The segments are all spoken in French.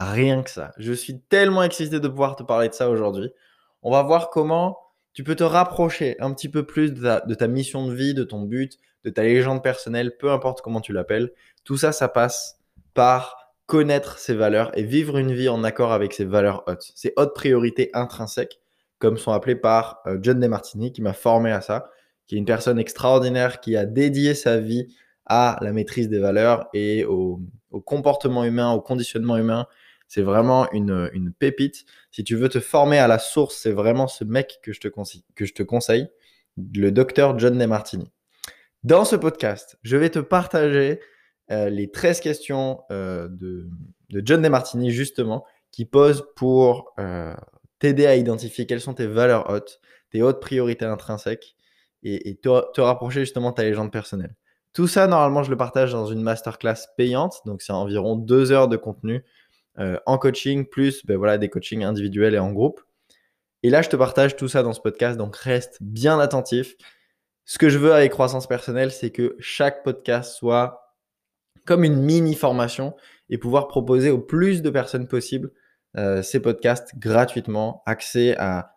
Rien que ça. Je suis tellement excité de pouvoir te parler de ça aujourd'hui. On va voir comment tu peux te rapprocher un petit peu plus de ta, mission de vie, de ton but, de ta légende personnelle, peu importe comment tu l'appelles. Tout ça, ça passe par connaître ses valeurs et vivre une vie en accord avec ses valeurs hautes, ses hautes priorités intrinsèques, comme sont appelées par euh, John DeMartini, qui m'a formé à ça, qui est une personne extraordinaire qui a dédié sa vie à la maîtrise des valeurs et au comportement humain, au conditionnement humain c'est vraiment une, pépite. Si tu veux te former à la source, c'est vraiment ce mec que je te, conseille, que je te conseille, le docteur John DeMartini. Dans ce podcast, je vais te partager euh, les 13 questions euh, de, de, John DeMartini, justement, qui posent pour euh, t'aider à identifier quelles sont tes valeurs hautes, tes hautes priorités intrinsèques et, te, te, rapprocher justement de ta légende personnelle. Tout ça, normalement, je le partage dans une masterclass payante, donc c'est environ deux heures de contenu euh, en coaching, plus ben voilà, des coachings individuels et en groupe. Et là, je te partage tout ça dans ce podcast, donc reste bien attentif. Ce que je veux avec croissance personnelle, c'est que chaque podcast soit comme une mini formation et pouvoir proposer au plus de personnes possible euh, ces podcasts gratuitement, accès à,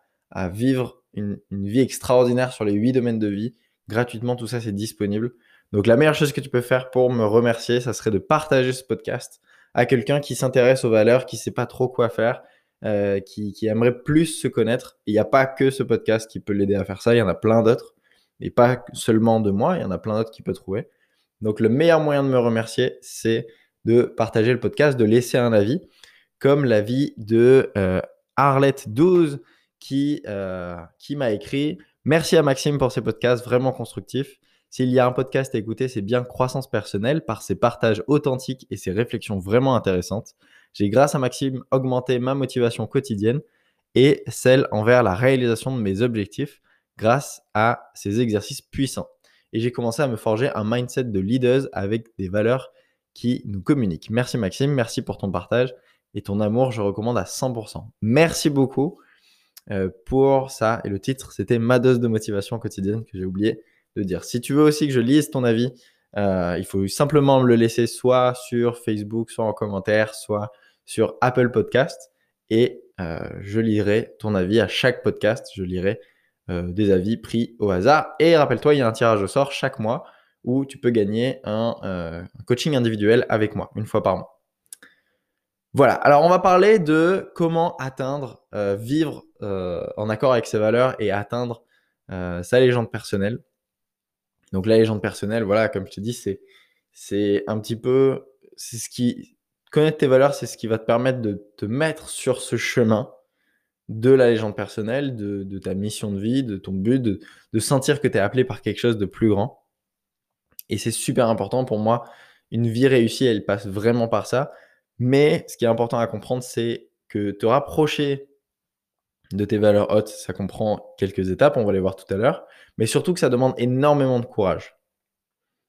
vivre une, une, vie extraordinaire sur les huit domaines de vie. Gratuitement, tout ça, c'est disponible. Donc la meilleure chose que tu peux faire pour me remercier, ça serait de partager ce podcast à quelqu'un qui s'intéresse aux valeurs, qui sait pas trop quoi faire, euh, qui, aimerait plus se connaître. Il n'y a pas que ce podcast qui peut l'aider à faire ça, il y en a plein d'autres. Et pas seulement de moi, il y en a plein d'autres qui peut trouver. Donc le meilleur moyen de me remercier, c'est de partager le podcast, de laisser un avis, comme l'avis de euh, Arlette12 qui, euh, qui m'a écrit. Merci à Maxime pour ces podcasts vraiment constructifs. S'il y a un podcast à écouter, c'est bien Croissance personnelle par ses partages authentiques et ses réflexions vraiment intéressantes. J'ai, grâce à Maxime, augmenté ma motivation quotidienne et celle envers la réalisation de mes objectifs grâce à ces exercices puissants. Et j'ai commencé à me forger un mindset de leaders avec des valeurs qui nous communiquent. Merci Maxime, merci pour ton partage et ton amour, je recommande à 100%. Merci beaucoup euh, pour ça. Et le titre, c'était Ma dose de motivation quotidienne que j'ai oublié de dire. Si tu veux aussi que je lise ton avis, euh, il faut simplement me le laisser soit sur Facebook, soit en commentaire, soit sur Apple Podcast. Et euh, je lirai ton avis à chaque podcast. Je lirai des avis pris au hasard. Et rappelle-toi, il y a un tirage au sort chaque mois où tu peux gagner un, coaching individuel avec moi, une fois par mois. Voilà, alors on va parler de comment atteindre, vivre en accord avec ses valeurs et atteindre sa légende personnelle. Donc la légende personnelle, voilà, comme je te dis, c'est, c'est un petit peu, c'est ce qui, connaître tes valeurs, c'est ce qui va te permettre de te mettre sur ce chemin de la légende personnelle, de, ta mission de vie, de ton but, de, de sentir que tu es appelé par quelque chose de plus grand. Et c'est super important pour moi. Une vie réussie, elle passe vraiment par ça. Mais ce qui est important à comprendre, c'est que te rapprocher de tes valeurs hautes, ça comprend quelques étapes, on va les voir tout à l'heure, mais surtout que ça demande énormément de courage.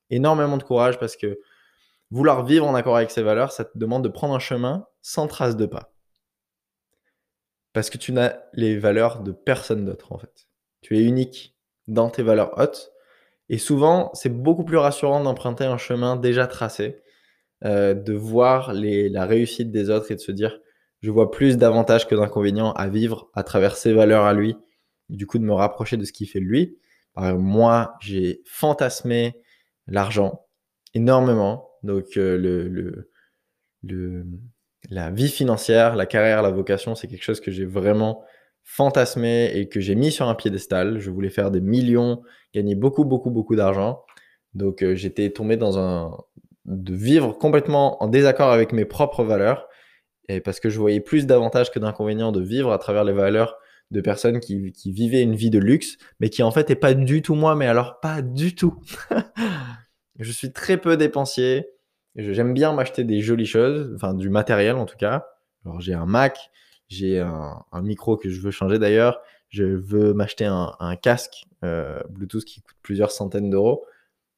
Énormément de courage parce que vouloir vivre en accord avec ses valeurs, ça te demande de prendre un chemin sans trace de pas. Parce que tu n'as les valeurs de personne d'autre en fait. Tu es unique dans tes valeurs hautes. Et souvent, c'est beaucoup plus rassurant d'emprunter un chemin déjà tracé, euh, de voir la réussite des autres et de se dire, je vois plus d'avantages que d'inconvénients à vivre à travers ses valeurs à lui, du coup de me rapprocher de ce qui fait lui. Moi, j'ai fantasmé l'argent énormément, donc euh, le, le, la vie financière, la carrière, la vocation, c'est quelque chose que j'ai vraiment fantasmé et que j'ai mis sur un piédestal. Je voulais faire des millions, gagner beaucoup, beaucoup, beaucoup d'argent. Donc euh, j'étais tombé dans un de vivre complètement en désaccord avec mes propres valeurs et parce que je voyais plus d'avantages que d'inconvénients de vivre à travers les valeurs de personnes qui, vivaient une vie de luxe, mais qui en fait n'est pas du tout moi, mais alors pas du tout. je suis très peu dépensier. J'aime bien m'acheter des jolies choses, enfin du matériel en tout cas. Alors j'ai un Mac, j'ai un, micro que je veux changer d'ailleurs, je veux m'acheter un, casque euh, Bluetooth qui coûte plusieurs centaines d'euros.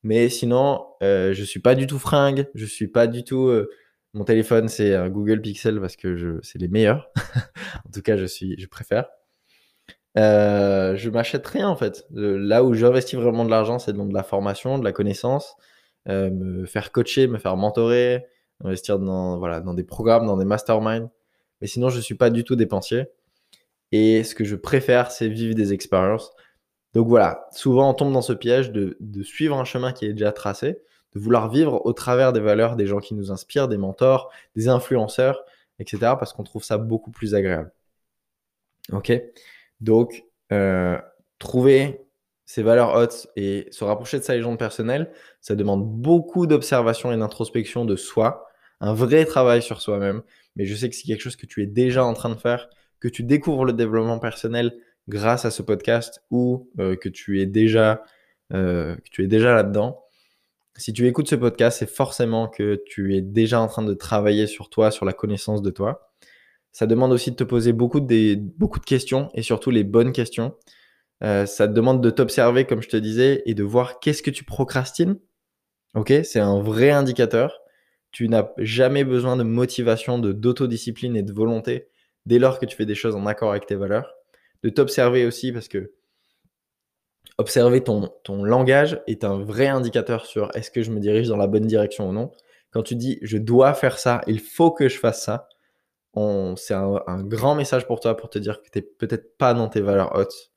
Mais sinon, euh, je suis pas du tout fringue, je suis pas du tout. Euh, mon téléphone, c'est un Google Pixel parce que je, c'est les meilleurs. en tout cas, je suis, je préfère. Euh, je m'achète rien en fait. là où j'investis vraiment de l'argent, c'est dans de la formation, de la connaissance, me faire coacher, me faire mentorer, investir dans, voilà, dans des programmes, dans des masterminds. Mais sinon, je suis pas du tout dépensier. Et ce que je préfère, c'est vivre des expériences. Donc voilà, souvent on tombe dans ce piège de, suivre un chemin qui est déjà tracé, de vouloir vivre au travers des valeurs des gens qui nous inspirent, des mentors, des influenceurs, etc. parce qu'on trouve ça beaucoup plus agréable. Ok? Donc, euh, trouver ces valeurs hautes et se rapprocher de sa légende personnelle, ça demande beaucoup d'observation et d'introspection de soi, un vrai travail sur soi-même. Mais je sais que c'est quelque chose que tu es déjà en train de faire, que tu découvres le développement personnel grâce à ce podcast ou euh, que tu es déjà, euh, que tu es déjà là-dedans. Si tu écoutes ce podcast, c'est forcément que tu es déjà en train de travailler sur toi, sur la connaissance de toi. Ça demande aussi de te poser beaucoup de, beaucoup de questions et surtout les bonnes questions. Euh, ça te demande de t'observer, comme je te disais, et de voir qu'est-ce que tu procrastines. Ok, c'est un vrai indicateur. Tu n'as jamais besoin de motivation, de d'autodiscipline et de volonté dès lors que tu fais des choses en accord avec tes valeurs de t'observer aussi parce que observer ton, ton langage est un vrai indicateur sur est-ce que je me dirige dans la bonne direction ou non. Quand tu dis je dois faire ça, il faut que je fasse ça, c'est un, grand message pour toi pour te dire que tu n'es peut-être pas dans tes valeurs hautes.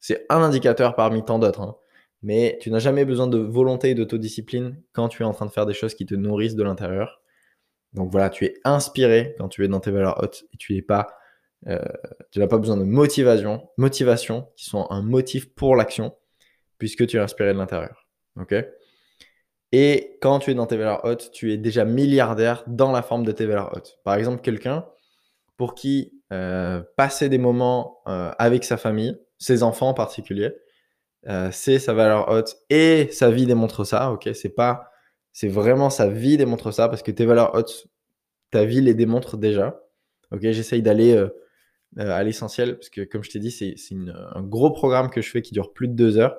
C'est un indicateur parmi tant d'autres. Hein. Mais tu n'as jamais besoin de volonté et d'autodiscipline quand tu es en train de faire des choses qui te nourrissent de l'intérieur. Donc voilà, tu es inspiré quand tu es dans tes valeurs hautes et tu n'es pas euh, tu n'as pas besoin de motivation, motivation qui sont un motif pour l'action, puisque tu es inspiré de l'intérieur. Ok? Et quand tu es dans tes valeurs hautes, tu es déjà milliardaire dans la forme de tes valeurs hautes. Par exemple, quelqu'un pour qui euh, passer des moments euh, avec sa famille, ses enfants en particulier, c'est sa valeur haute et sa vie démontre ça. Ok, c'est pas, c'est vraiment sa vie démontre ça parce que tes valeurs hautes, ta vie les démontre déjà. Ok, j'essaye d'aller euh, à l'essentiel, parce que comme je t'ai dit, c'est un gros programme que je fais qui dure plus de deux heures.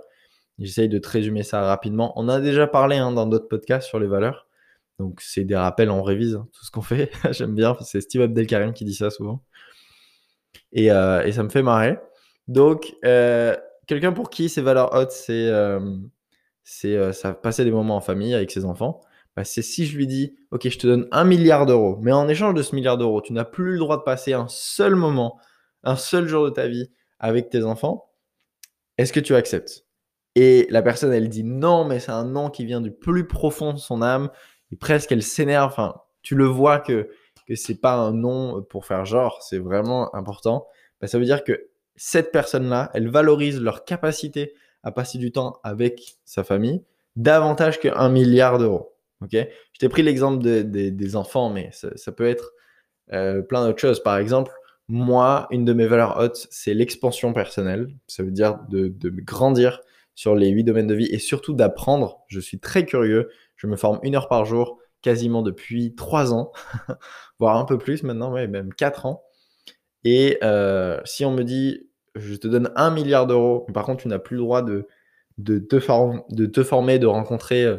J'essaye de te résumer ça rapidement. On a déjà parlé hein, dans d'autres podcasts sur les valeurs. Donc c'est des rappels, on révise hein, tout ce qu'on fait. J'aime bien, c'est Steve Abdelkarim qui dit ça souvent. Et, euh, ça me fait marrer. Donc, euh, quelqu'un pour qui ces valeurs hautes, c'est c'est ça passer des moments en famille avec ses enfants. C'est si je lui dis, OK, je te donne un milliard d'euros, mais en échange de ce milliard d'euros, tu n'as plus le droit de passer un seul moment, un seul jour de ta vie avec tes enfants, est-ce que tu acceptes? Et la personne, elle dit non, mais c'est un non qui vient du plus profond de son âme, et presque elle s'énerve. Enfin, tu le vois que, que c'est pas un non pour faire genre, c'est vraiment important. Bah, ça veut dire que cette personne-là, elle valorise leur capacité à passer du temps avec sa famille davantage qu'un milliard d'euros. Ok, je t'ai pris l'exemple des enfants, mais ça, peut être euh, plein d'autres choses. Par exemple, moi, une de mes valeurs hautes, c'est l'expansion personnelle. Ça veut dire de, de, grandir sur les huit domaines de vie et surtout d'apprendre. Je suis très curieux. Je me forme une heure par jour quasiment depuis trois ans, voire un peu plus maintenant, ouais, même quatre ans. Et euh, si on me dit, je te donne un milliard d'euros, par contre, tu n'as plus le droit de, de, te, de te former, de rencontrer euh,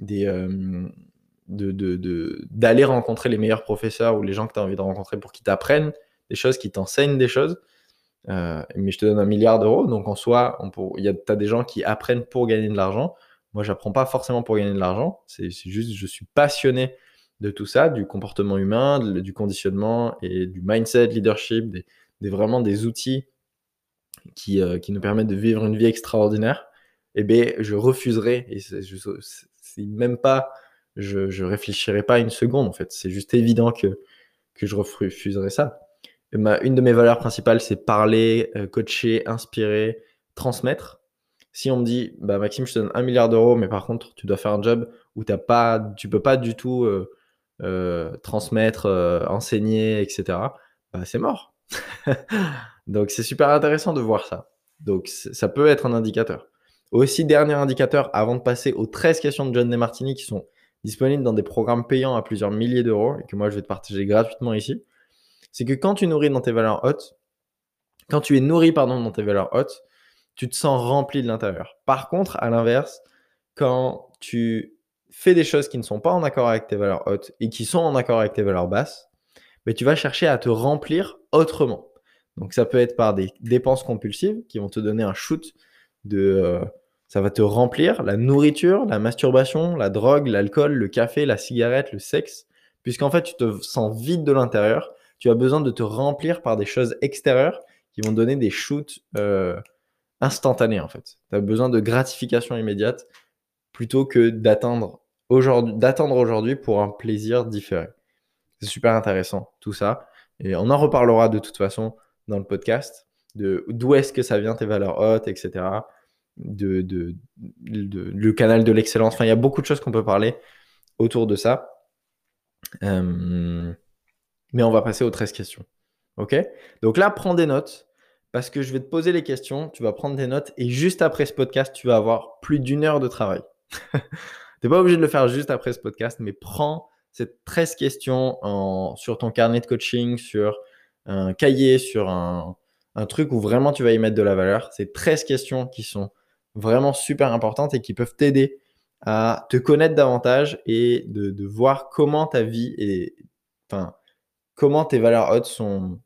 des, euh, d'aller rencontrer les meilleurs professeurs ou les gens que tu as envie de rencontrer pour qu'ils t'apprennent des choses, qu'ils t'enseignent des choses. Euh, mais je te donne un milliard d'euros, donc en soi, tu as des gens qui apprennent pour gagner de l'argent. Moi, j'apprends pas forcément pour gagner de l'argent, c'est juste je suis passionné de tout ça, du comportement humain, du conditionnement et du mindset, leadership, des, vraiment des outils qui, euh, qui nous permettent de vivre une vie extraordinaire. Eh bien, je refuserai, et même pas, je, je réfléchirai pas une seconde en fait. C'est juste évident que, que je refuserai ça. ma, une de mes valeurs principales, c'est parler, euh, coacher, inspirer, transmettre. Si on me dit, bah Maxime, je te donne un milliard d'euros, mais par contre, tu dois faire un job où t'as pas, tu peux pas du tout euh, euh, transmettre, enseigner, etc. Bah, c'est mort. Donc c'est super intéressant de voir ça. Donc ça peut être un indicateur. Aussi, dernier indicateur, avant de passer aux 13 questions de John Demartini qui sont disponibles dans des programmes payants à plusieurs milliers d'euros et que moi je vais te partager gratuitement ici, C'est que quand tu nourris dans tes valeurs hautes, quand tu es nourri pardon, dans tes valeurs hautes, tu te sens rempli de l'intérieur. Par contre, à l'inverse, quand tu fais des choses qui ne sont pas en accord avec tes valeurs hautes et qui sont en accord avec tes valeurs basses, mais tu vas chercher à te remplir autrement. Donc ça peut être par des dépenses compulsives qui vont te donner un shoot de... Ça va te remplir la nourriture, la masturbation, la drogue, l'alcool, le café, la cigarette, le sexe, puisqu'en fait tu te sens vide de l'intérieur. Tu as besoin de te remplir par des choses extérieures qui vont donner des shoots euh, instantanés en fait. Tu as besoin de gratification immédiate plutôt que d'attendre aujourd'hui, d'attendre aujourd'hui pour un plaisir différé. C'est super intéressant tout ça. Et on en reparlera de toute façon dans le podcast, de d'où est-ce que ça vient tes valeurs hautes, etc. De, de, le canal de l'excellence. Enfin, il y a beaucoup de choses qu'on peut parler autour de ça. Euh, mais on va passer aux 13 questions. OK? Donc là, prends des notes parce que je vais te poser les questions, tu vas prendre des notes et juste après ce podcast, tu vas avoir plus d'une heure de travail. tu n'es pas obligé de le faire juste après ce podcast, mais prends ces 13 questions sur ton carnet de coaching, sur un cahier, sur un, truc où vraiment tu vas y mettre de la valeur. C'est 13 questions qui sont vraiment super importantes et qui peuvent t'aider à te connaître davantage et de, voir comment ta vie et enfin comment tes valeurs hautes sont,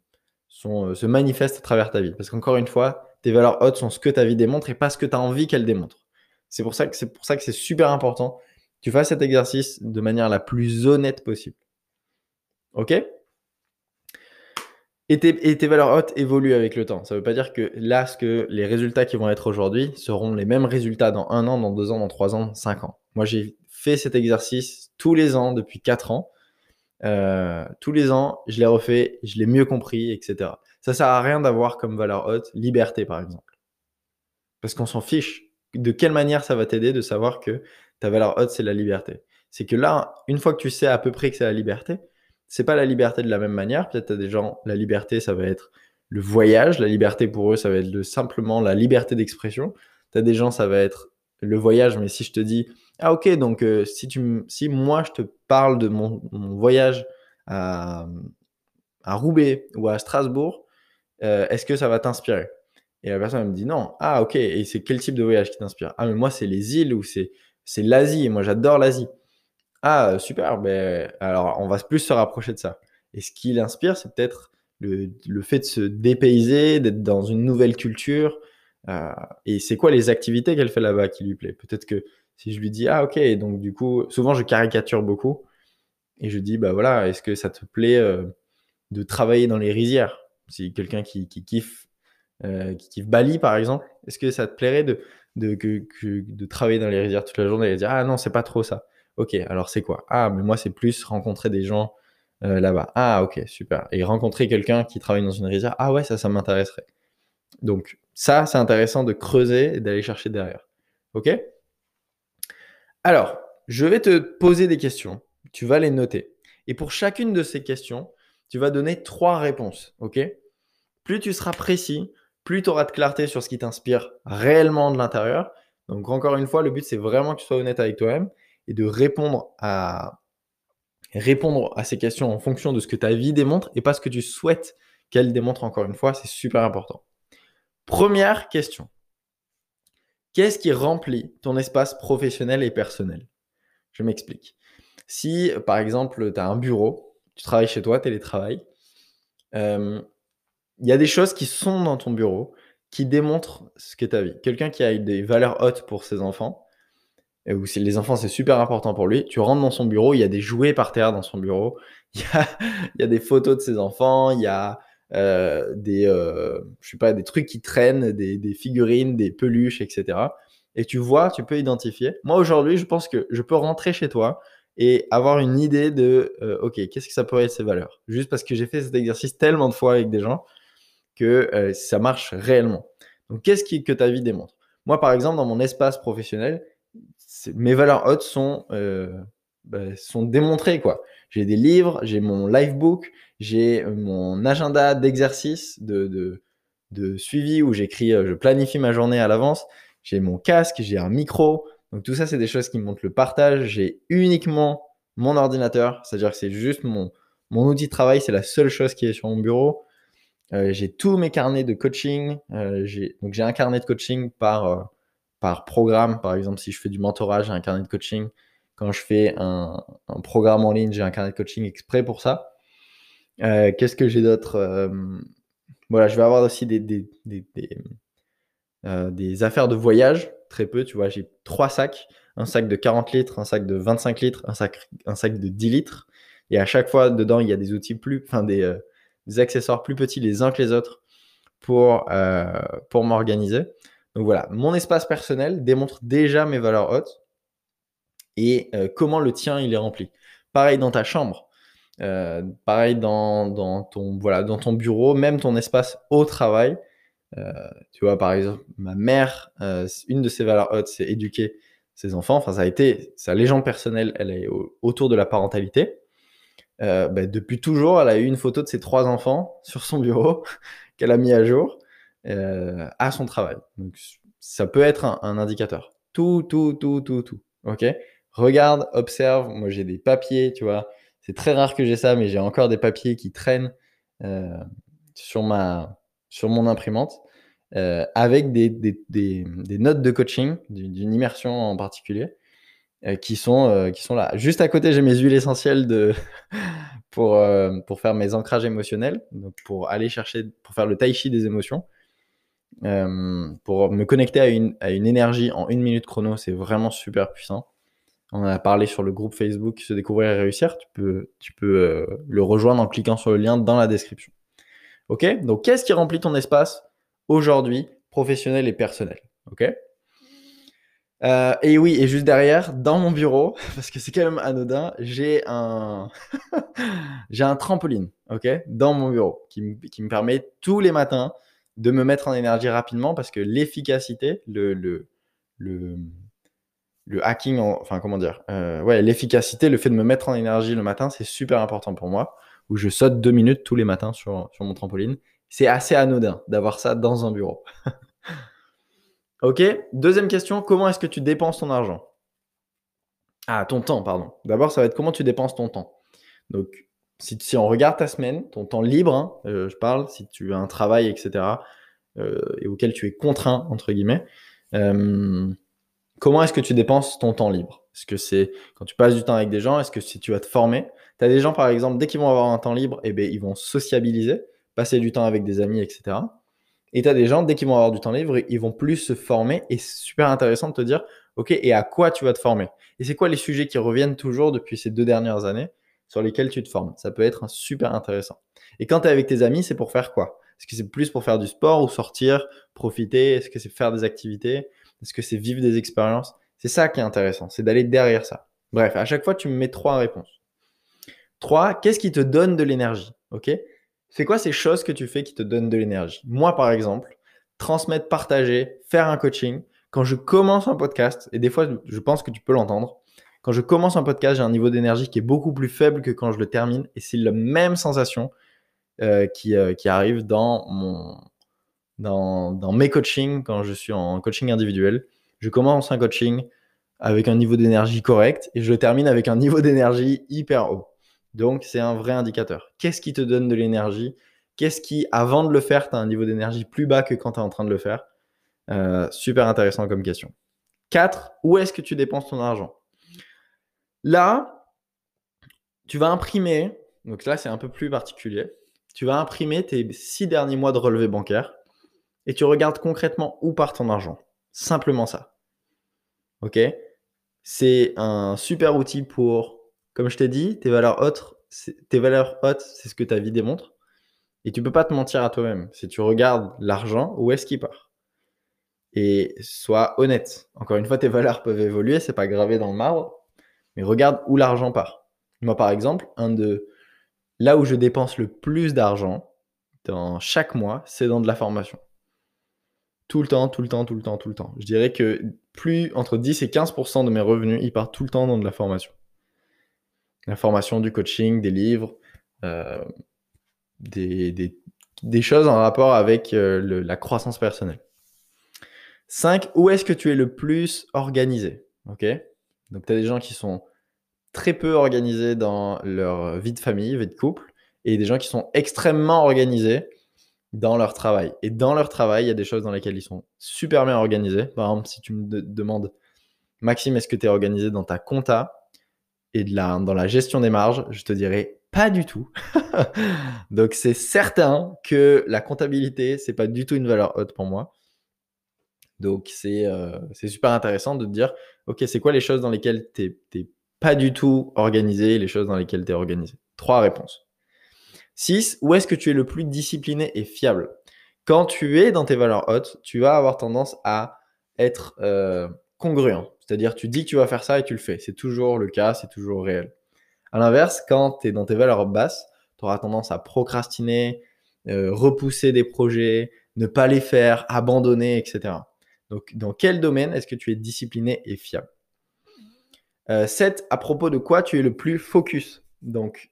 euh, se manifestent à travers ta vie. Parce qu'encore une fois, tes valeurs hautes sont ce que ta vie démontre et pas ce que tu as envie qu'elle démontre. C'est pour ça que c'est pour ça que c'est super important. Que tu fasses cet exercice de manière la plus honnête possible. Ok? Et tes, valeurs hautes évoluent avec le temps. Ça ne veut pas dire que là, ce que les résultats qui vont être aujourd'hui seront les mêmes résultats dans un an, dans deux ans, dans trois ans, cinq ans. Moi, j'ai fait cet exercice tous les ans depuis quatre ans. Euh, tous les ans, je l'ai refait, je l'ai mieux compris, etc. Ça sert à rien d'avoir comme valeur haute liberté, par exemple. Parce qu'on s'en fiche. De quelle manière ça va t'aider de savoir que ta valeur haute, c'est la liberté? C'est que là, une fois que tu sais à peu près que c'est la liberté, c'est pas la liberté de la même manière. Peut-être as des gens, la liberté, ça va être le voyage. La liberté pour eux, ça va être simplement la liberté d'expression. Tu as des gens, ça va être le voyage. Mais si je te dis, ah ok, donc euh, si, tu, si moi je te parle de mon, voyage à, à, Roubaix ou à Strasbourg, euh, est-ce que ça va t'inspirer? Et la personne me dit non. Ah ok, et c'est quel type de voyage qui t'inspire? Ah mais moi c'est les îles ou c'est l'Asie. Moi j'adore l'Asie. Ah, super. Ben, alors, on va plus se rapprocher de ça. Et ce qui l'inspire, c'est peut-être le, fait de se dépayser, d'être dans une nouvelle culture. Euh, et c'est quoi les activités qu'elle fait là-bas qui lui plaît? Peut-être que si je lui dis, ah, ok, donc du coup, souvent je caricature beaucoup. Et je dis, bah voilà, est-ce que ça te plaît euh, de travailler dans les rizières? Si quelqu'un qui, kiffe, euh, qui kiffe Bali, par exemple, est-ce que ça te plairait de, de, de travailler dans les rizières toute la journée? Et dire, ah non, c'est pas trop ça Ok, alors c'est quoi? Ah, mais moi, c'est plus rencontrer des gens euh, là-bas. Ah, ok, super. Et rencontrer quelqu'un qui travaille dans une rizière. Ah ouais, ça, ça m'intéresserait. Donc, ça, c'est intéressant de creuser et d'aller chercher derrière. Ok? Alors, je vais te poser des questions. Tu vas les noter. Et pour chacune de ces questions, tu vas donner trois réponses. Ok? Plus tu seras précis, plus tu auras de clarté sur ce qui t'inspire réellement de l'intérieur. Donc, encore une fois, le but, c'est vraiment que tu sois honnête avec toi-même et de répondre à, répondre à ces questions en fonction de ce que ta vie démontre et pas ce que tu souhaites qu'elle démontre encore une fois, c'est super important. Première question. Qu'est-ce qui remplit ton espace professionnel et personnel? Je m'explique. Si, par exemple, tu as un bureau, tu travailles chez toi, télétravail, euh, il y a des choses qui sont dans ton bureau qui démontrent ce qu'est ta vie. Quelqu'un qui a des valeurs hautes pour ses enfants, où les enfants, c'est super important pour lui. Tu rentres dans son bureau, il y a des jouets par terre dans son bureau, il y a, des photos de ses enfants, il y a euh, des, euh, je pas, des trucs qui traînent, des, figurines, des peluches, etc. Et tu vois, tu peux identifier. Moi, aujourd'hui, je pense que je peux rentrer chez toi et avoir une idée de, euh, OK, qu'est-ce que ça pourrait être ces valeurs? Juste parce que j'ai fait cet exercice tellement de fois avec des gens que ça marche réellement. Donc, qu'est-ce que ta vie démontre? Moi, par exemple, dans mon espace professionnel, mes valeurs hautes sont, euh, bah, sont démontrées. quoi. J'ai des livres, j'ai mon livebook, j'ai euh, mon agenda d'exercice, de, de, suivi où j'écris, euh, je planifie ma journée à l'avance. J'ai mon casque, j'ai un micro. Donc tout ça, c'est des choses qui montrent le partage. J'ai uniquement mon ordinateur, c'est-à-dire que c'est juste mon, Mon outil de travail, c'est la seule chose qui est sur mon bureau. J'ai tous mes carnets de coaching. Donc j'ai un carnet de coaching par, par programme. Par exemple, si je fais du mentorat, j'ai un carnet de coaching. Quand je fais un, programme en ligne, j'ai un carnet de coaching exprès pour ça. Qu'est-ce que j'ai d'autre Voilà, je vais avoir aussi des, des, affaires de voyage. Très peu, tu vois. J'ai trois sacs. Un sac de 40 litres, un sac de 25 litres, un sac, de 10 litres. Et à chaque fois, dedans, il y a des outils plus, enfin des, accessoires plus petits les uns que les autres euh, pour m'organiser. Donc voilà, mon espace personnel démontre déjà mes valeurs hautes et euh, comment le tien il est rempli. Pareil dans ta chambre, euh, pareil dans, ton, voilà, dans ton bureau, même ton espace au travail. tu vois, par exemple, ma mère, une de ses valeurs hautes, c'est éduquer ses enfants. Enfin, ça a été sa légende personnelle, elle est autour de la parentalité. Euh, bah, depuis toujours, elle a eu une photo de ses trois enfants sur son bureau qu'elle a mis à jour euh, à son travail. Donc, ça peut être un, indicateur. Tout, tout, tout, tout, tout. Ok? Regarde, observe. Moi, j'ai des papiers, tu vois. C'est très rare que j'ai ça, mais j'ai encore des papiers qui traînent euh, sur, ma, sur mon imprimante avec des, des, des, notes de coaching, d'une immersion en particulier. Euh, qui, sont, euh, qui sont là. Juste à côté, j'ai mes huiles essentielles de pour, euh, pour faire mes ancrages émotionnels, pour aller chercher, pour faire le tai chi des émotions. Pour me connecter à une, énergie en une minute chrono, c'est vraiment super puissant. On en a parlé sur le groupe Facebook Se découvrir et réussir. Tu peux, tu peux le rejoindre en cliquant sur le lien dans la description. Ok? Donc, qu'est-ce qui remplit ton espace aujourd'hui, professionnel et personnel? Ok? Euh, et oui, et juste derrière, dans mon bureau, parce que c'est quand même anodin, j'ai un, j'ai un trampoline, ok, dans mon bureau, qui, me permet tous les matins de me mettre en énergie rapidement, parce que l'efficacité, le, le, le, hacking, enfin comment dire, euh, ouais, l'efficacité, le fait de me mettre en énergie le matin, c'est super important pour moi, où je saute deux minutes tous les matins sur, sur mon trampoline. C'est assez anodin d'avoir ça dans un bureau. Ok, deuxième question, comment est-ce que tu dépenses ton argent? Ah, ton temps, pardon. D'abord, ça va être comment tu dépenses ton temps. Donc, si, on regarde ta semaine, ton temps libre, hein, euh, je parle, si tu as un travail, etc., euh, et auquel tu es contraint, entre guillemets, euh, comment est-ce que tu dépenses ton temps libre? Est-ce que c'est quand tu passes du temps avec des gens Est-ce que si tu vas te former? Tu as des gens, par exemple, dès qu'ils vont avoir un temps libre, eh bien, ils vont sociabiliser, passer du temps avec des amis, etc. Et tu as des gens, dès qu'ils vont avoir du temps libre, ils vont plus se former. Et c'est super intéressant de te dire, OK, et à quoi tu vas te former? Et c'est quoi les sujets qui reviennent toujours depuis ces deux dernières années? Sur lesquels tu te formes Ça peut être super intéressant. Et quand tu es avec tes amis, c'est pour faire quoi? Est-ce que c'est plus pour faire du sport ou sortir, profiter? Est-ce que c'est faire des activités? Est-ce que c'est vivre des expériences? C'est ça qui est intéressant, c'est d'aller derrière ça. Bref, à chaque fois, tu me mets trois réponses. Trois, qu'est-ce qui te donne de l'énergie? Ok? C'est quoi ces choses que tu fais qui te donnent de l'énergie? Moi, par exemple, transmettre, partager, faire un coaching. Quand je commence un podcast, et des fois, je pense que tu peux l'entendre, quand je commence un podcast, j'ai un niveau d'énergie qui est beaucoup plus faible que quand je le termine. Et c'est la même sensation euh, qui, euh, qui, arrive dans, mon, dans, dans mes coachings, quand je suis en coaching individuel. Je commence un coaching avec un niveau d'énergie correct et je le termine avec un niveau d'énergie hyper haut. Donc, c'est un vrai indicateur. Qu'est-ce qui te donne de l'énergie? Qu'est-ce qui, avant de le faire, tu as un niveau d'énergie plus bas que quand tu es en train de le faire? Euh, Super intéressant comme question. 4. Où est-ce que tu dépenses ton argent? Là, tu vas imprimer, donc là c'est un peu plus particulier, tu vas imprimer tes six derniers mois de relevé bancaire et tu regardes concrètement où part ton argent. Simplement ça. Ok? C'est un super outil pour comme je t'ai dit, tes valeurs hautes, tes valeurs hautes, c'est ce que ta vie démontre. Et tu peux pas te mentir à toi-même. Si tu regardes l'argent, où est-ce qu'il part? Et sois honnête. Encore une fois, tes valeurs peuvent évoluer, c'est pas gravé dans le marbre, regarde où l'argent part. Moi, par exemple, un de là où je dépense le plus d'argent dans chaque mois, c'est dans de la formation. Tout le temps, tout le temps, tout le temps, tout le temps. Je dirais que plus entre 10 et 15% de mes revenus, ils partent tout le temps dans de la formation la formation, du coaching, des livres, euh, des, des, choses en rapport avec euh, la croissance personnelle. 5. Où est-ce que tu es le plus organisé? Ok? Donc, tu as des gens qui sont très peu organisés dans leur vie de famille, vie de couple. et des gens qui sont extrêmement organisés dans leur travail. Et dans leur travail, il y a des choses dans lesquelles ils sont super bien organisés. Par exemple, si tu me demandes, Maxime, est-ce que tu es organisé dans ta compta et de la, dans la gestion des marges Je te dirais pas du tout. Donc c'est certain que la comptabilité, c'est pas du tout une valeur haute pour moi. Donc euh, c'est super intéressant de te dire, ok, c'est quoi les choses dans lesquelles tu n'es pas du tout organisé, les choses dans lesquelles tu es organisé? Trois réponses. 6. Où est-ce que tu es le plus discipliné et fiable? Quand tu es dans tes valeurs hautes, tu vas avoir tendance à être euh, congruent. C'est-à-dire, tu dis que tu vas faire ça et tu le fais. C'est toujours le cas, c'est toujours réel. À l'inverse, quand tu es dans tes valeurs basses, tu auras tendance à procrastiner, euh, repousser des projets, ne pas les faire, abandonner, etc. Donc, dans quel domaine est-ce que tu es discipliné et fiable? 7. Euh, à propos de quoi tu es le plus focus? Donc,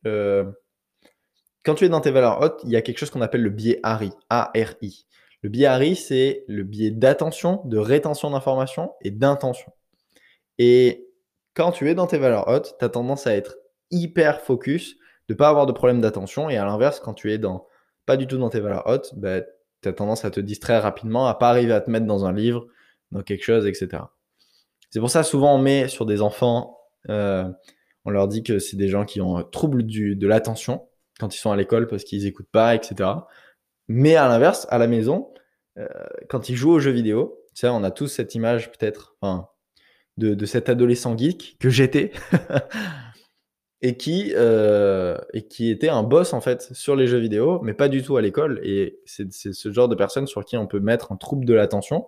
quand tu es dans tes valeurs hautes, il y a quelque chose qu'on appelle le biais ARI. A-R-I. Le biais ARI, c'est le biais d'attention, de rétention d'informations et d'intention. Et quand tu es dans tes valeurs hautes, tu as tendance à être hyper focus, de ne pas avoir de problème d'attention. Et à l'inverse, quand tu es dans, pas du tout dans tes valeurs hautes, bah, tu as tendance à te distraire rapidement, à pas arriver à te mettre dans un livre, dans quelque chose, etc. C'est pour ça, souvent, on met sur des enfants, euh, on leur dit que c'est des gens qui ont un trouble du, de l'attention quand ils sont à l'école parce qu'ils n'écoutent pas, etc. Mais à l'inverse, à la maison, euh, quand ils jouent aux jeux vidéo, tu on a tous cette image peut-être de, cet adolescent geek que j'étais et, qui, euh, et qui était un boss en fait sur les jeux vidéo, mais pas du tout à l'école. Et c'est ce genre de personne sur qui on peut mettre un trouble de l'attention.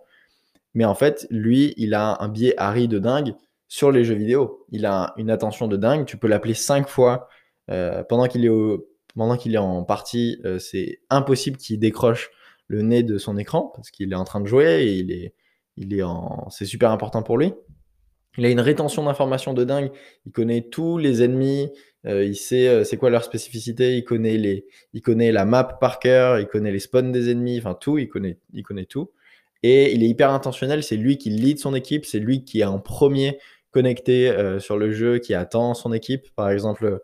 Mais en fait, lui, il a un biais Harry de dingue sur les jeux vidéo. Il a une attention de dingue. Tu peux l'appeler cinq fois euh, pendant qu'il est est en partie, euh, c'est impossible qu'il décroche le nez de son écran parce qu'il est en train de jouer et il est, il est en, c'est super important pour lui. Il a une rétention d'informations de dingue. Il connaît tous les ennemis. Euh, il sait euh, c'est quoi leur spécificité. Il connaît la map par cœur. Il connaît les spawns des ennemis. Enfin tout. Il connaît, tout. Et il est hyper intentionnel. C'est lui qui lead son équipe. C'est lui qui est en premier connecté sur le jeu, qui attend son équipe. Par exemple,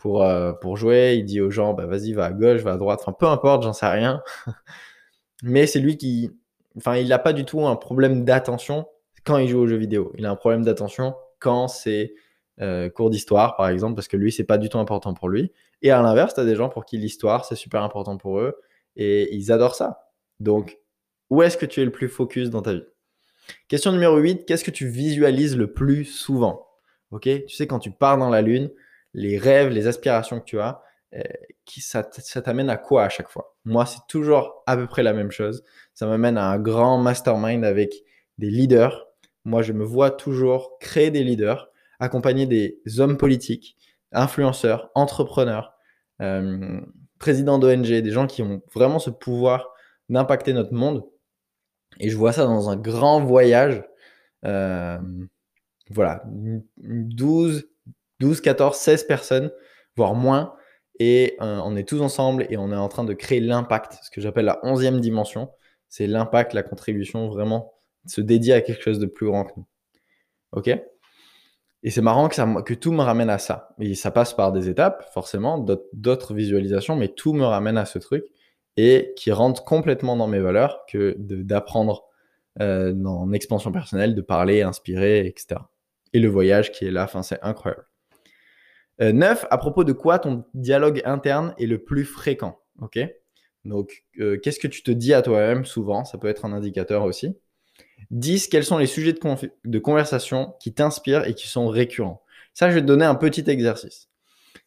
pour, euh, pour jouer. Il dit aux gens, bah, vas-y, va à gauche, va à droite. Enfin, peu importe, j'en sais rien. Mais c'est lui qui. Enfin, il n'a pas du tout un problème d'attention quand il joue aux jeux vidéo. Il a un problème d'attention quand c'est euh, cours d'histoire, par exemple, parce que lui, c'est pas du tout important pour lui. Et à l'inverse, tu as des gens pour qui l'histoire, c'est super important pour eux et ils adorent ça. Donc, où est-ce que tu es le plus focus dans ta vie? Question numéro 8, qu'est-ce que tu visualises le plus souvent? Ok, tu sais, quand tu pars dans la lune, les rêves, les aspirations que tu as, euh, qui, ça, t'amène à quoi à chaque fois? Moi, c'est toujours à peu près la même chose. Ça m'amène à un grand mastermind avec des leaders. Moi, je me vois toujours créer des leaders, accompagner des hommes politiques, influenceurs, entrepreneurs, euh, présidents d'ONG, des gens qui ont vraiment ce pouvoir d'impacter notre monde. Et je vois ça dans un grand voyage. Euh, voilà, 12, 12, 14, 16 personnes, voire moins. Et euh, on est tous ensemble et on est en train de créer l'impact, ce que j'appelle la onzième dimension. C'est l'impact, la contribution, vraiment se dédier à quelque chose de plus grand que nous. OK? Et c'est marrant que, ça, tout me ramène à ça. Et ça passe par des étapes, forcément, d'autres visualisations, mais tout me ramène à ce truc et qui rentre complètement dans mes valeurs que d'apprendre euh, dans expansion personnelle, de parler, inspirer, etc. Et le voyage qui est là, c'est incroyable. 9. Euh, à propos de quoi ton dialogue interne est le plus fréquent? Ok? Donc, euh, qu'est-ce que tu te dis à toi-même souvent? Ça peut être un indicateur aussi. 10. Quels sont les sujets de, conversation qui t'inspirent et qui sont récurrents Ça, je vais te donner un petit exercice.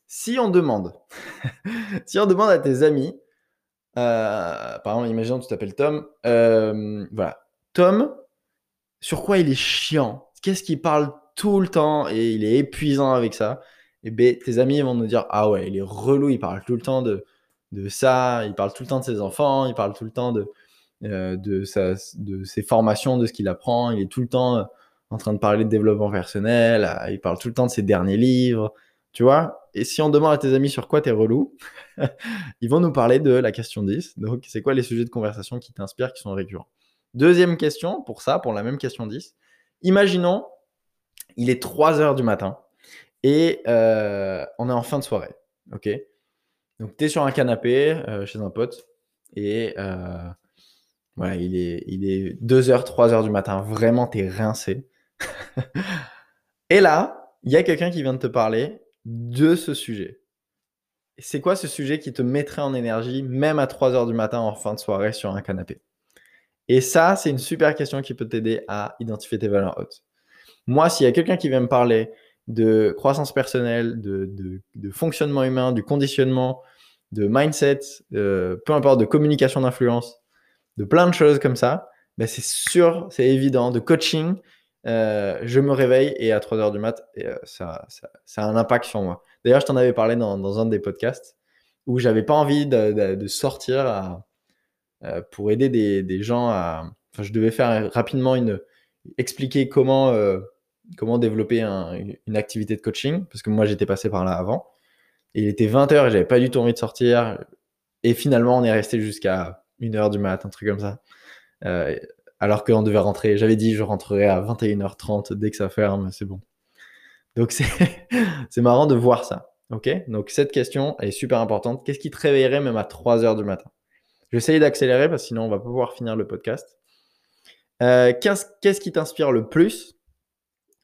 Si on demande, si on demande à tes amis, euh, par exemple, imaginons que tu t'appelles Tom, voilà, Tom, sur quoi il est chiant? Qu'est-ce qu'il parle tout le temps et il est épuisant avec ça? Et ben, tes amis vont nous dire Ah ouais, il est relou, il parle tout le temps de, de ça, il parle tout le temps de ses enfants, il parle tout le temps de, euh, de, ses formations, de ce qu'il apprend, il est tout le temps en train de parler de développement personnel, euh, il parle tout le temps de ses derniers livres, tu vois. Et si on demande à tes amis sur quoi t'es relou, ils vont nous parler de la question 10. Donc, c'est quoi les sujets de conversation qui t'inspirent, qui sont récurrents? Deuxième question, pour ça, pour la même question 10. Imaginons, il est 3 heures du matin et euh, on est en fin de soirée. OK? Donc, tu es sur un canapé chez un pote et voilà, il est, il est 2h, 3h du matin. Vraiment, tu es rincé. et là, il y a quelqu'un qui vient de te parler de ce sujet. C'est quoi ce sujet qui te mettrait en énergie, même à 3 h du matin en fin de soirée sur un canapé? Et ça, c'est une super question qui peut t'aider à identifier tes valeurs hautes. Moi, s'il y a quelqu'un qui vient me parler de croissance personnelle, de, de, fonctionnement humain, du conditionnement, de mindset, euh, peu importe, de communication d'influence, de plein de choses comme ça, ben c'est sûr, c'est évident, de coaching, euh, je me réveille et à 3 h du mat, euh, ça, ça, ça, a un impact sur moi. D'ailleurs, je t'en avais parlé dans, un des podcasts où j'avais pas envie de, sortir euh, pour aider des, gens à. Enfin, je devais faire rapidement une. expliquer comment, comment développer un, une activité de coaching, parce que moi j'étais passé par là avant. Et il était 20h et j'avais pas du tout envie de sortir. Et finalement, on est resté jusqu'à 1h du mat, un truc comme ça. Euh, alors qu'on devait rentrer. J'avais dit je rentrerai à 21h30 dès que ça ferme, c'est bon. Donc c'est marrant de voir ça. Ok? Donc cette question est super importante. Qu'est-ce qui te réveillerait même à 3h du matin? J'essaye d'accélérer parce que sinon on va pas pouvoir finir le podcast. Euh, qu'est-ce qui t'inspire le plus?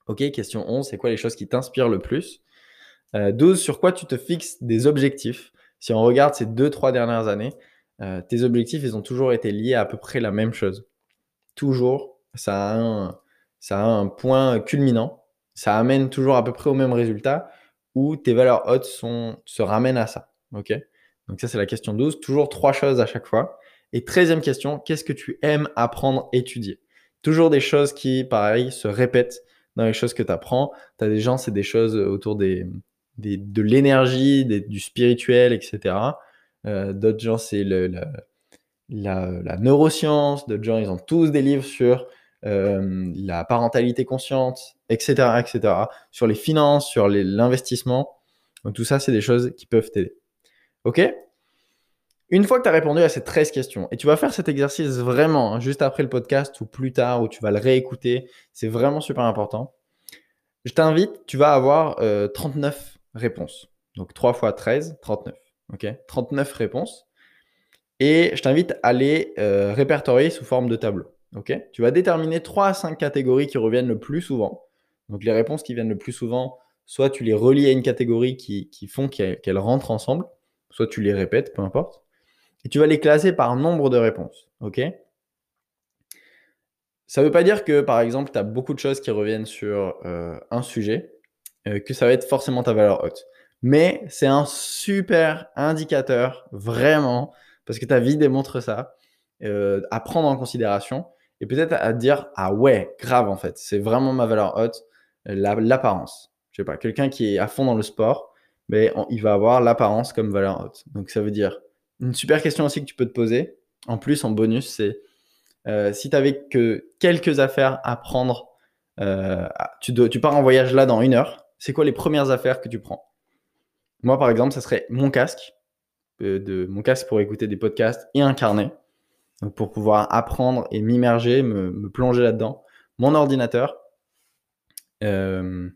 Ok, question 11, c'est quoi les choses qui t'inspirent le plus? 12, euh, sur quoi tu te fixes des objectifs? Si on regarde ces 2-3 dernières années, euh, tes objectifs, ils ont toujours été liés à, à peu près la même chose toujours, ça a un, ça a un point culminant, ça amène toujours à peu près au même résultat où tes valeurs hautes sont, se ramènent à ça. Ok? Donc ça, c'est la question 12. Toujours trois choses à chaque fois. Et treizième question, qu'est-ce que tu aimes apprendre, étudier? Toujours des choses qui, pareil, se répètent dans les choses que tu apprends. Tu as des gens, c'est des choses autour des, des de l'énergie, du spirituel, etc. Euh, D'autres gens, c'est le, la, neuroscience, d'autres gens, ils ont tous des livres sur euh, la parentalité consciente, etc., etc., sur les finances, sur l'investissement. Donc tout ça, c'est des choses qui peuvent t'aider. OK? Une fois que tu as répondu à ces 13 questions, et tu vas faire cet exercice vraiment hein, juste après le podcast ou plus tard, ou tu vas le réécouter, c'est vraiment super important. Je t'invite, tu vas avoir 39 euh, réponses. Donc 3 fois 13, 39. OK 39 réponses. Et je t'invite à les euh, répertorier sous forme de tableau. Ok tu vas déterminer 3 à 5 catégories qui reviennent le plus souvent. Donc les réponses qui viennent le plus souvent, soit tu les relis à une catégorie qui, font qu'elles rentrent ensemble, soit tu les répètes, peu importe. Et tu vas les classer par nombre de réponses. Ok ça ne veut pas dire que, par exemple, tu as beaucoup de choses qui reviennent sur euh, un sujet, euh, que ça va être forcément ta valeur haute. Mais c'est un super indicateur, vraiment, parce que ta vie démontre ça, euh, à prendre en considération et peut-être à dire ah ouais, grave en fait, c'est vraiment ma valeur haute, l'apparence. Je sais pas, quelqu'un qui est à fond dans le sport, mais il va avoir l'apparence comme valeur haute. Donc ça veut dire une super question aussi que tu peux te poser. En plus, en bonus, c'est euh, si tu n'avais que quelques affaires à prendre, euh, tu, tu pars en voyage là dans une heure, c'est quoi les premières affaires que tu prends? Moi, par exemple, ça serait mon casque, euh, de mon casque pour écouter des podcasts et un carnet. Pour pouvoir apprendre et m'immerger, me, plonger là-dedans. Mon ordinateur. Euh,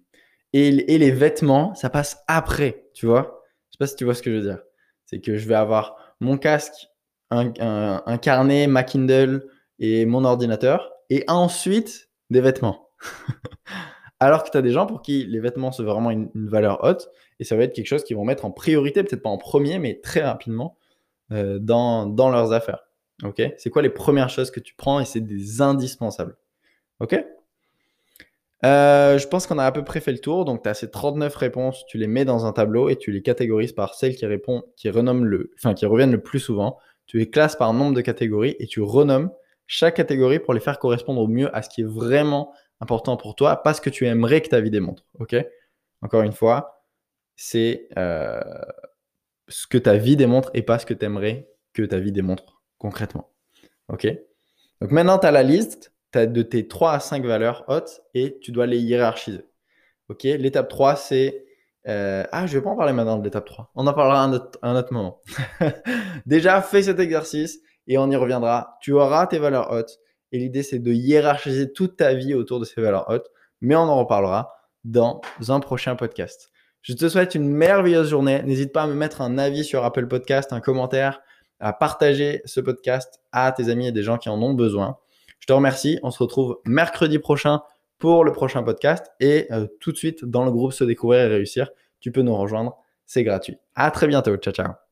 et, les vêtements, ça passe après, tu vois? Je sais pas si tu vois ce que je veux dire. C'est que je vais avoir mon casque, un, un, carnet, ma Kindle et mon ordinateur. Et ensuite, des vêtements. Alors que tu as des gens pour qui les vêtements, c'est vraiment une, valeur haute. Et ça va être quelque chose qu'ils vont mettre en priorité, peut-être pas en premier, mais très rapidement euh, dans, dans, leurs affaires. Ok? C'est quoi les premières choses que tu prends et c'est des indispensables? Ok? Euh, je pense qu'on a à peu près fait le tour. Donc, tu as ces 39 réponses, tu les mets dans un tableau et tu les catégorises par celles qui, répondent, qui, renomment le, enfin, qui reviennent le plus souvent. Tu les classes par nombre de catégories et tu renommes chaque catégorie pour les faire correspondre au mieux à ce qui est vraiment important pour toi, pas ce que tu aimerais que ta vie démontre. Ok? Encore une fois, c'est euh, ce que ta vie démontre et pas ce que tu aimerais que ta vie démontre concrètement. OK? Donc maintenant, tu as la liste as de tes 3 à 5 valeurs hautes et tu dois les hiérarchiser. OK? L'étape 3, c'est. Euh, ah, je vais pas en parler maintenant de l'étape 3. On en parlera un autre, un autre moment. Déjà, fais cet exercice et on y reviendra. Tu auras tes valeurs hautes et l'idée, c'est de hiérarchiser toute ta vie autour de ces valeurs hautes. Mais on en reparlera dans un prochain podcast. Je te souhaite une merveilleuse journée. N'hésite pas à me mettre un avis sur Apple Podcast, un commentaire, à partager ce podcast à tes amis et des gens qui en ont besoin. Je te remercie. On se retrouve mercredi prochain pour le prochain podcast et euh, tout de suite dans le groupe Se découvrir et réussir. Tu peux nous rejoindre. C'est gratuit. À très bientôt. Ciao, ciao.